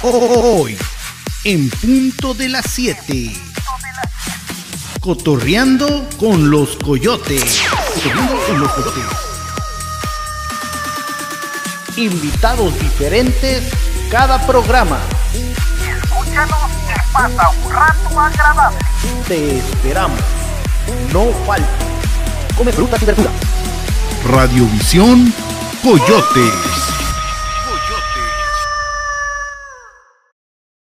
Hoy, en punto de las 7. Cotorreando con los coyotes. Cotorreando con los coyotes. Invitados diferentes cada programa. Escúchanos que pasa un rato agradable. Te esperamos. No falta. Come frutas y verduras. Radiovisión Coyotes.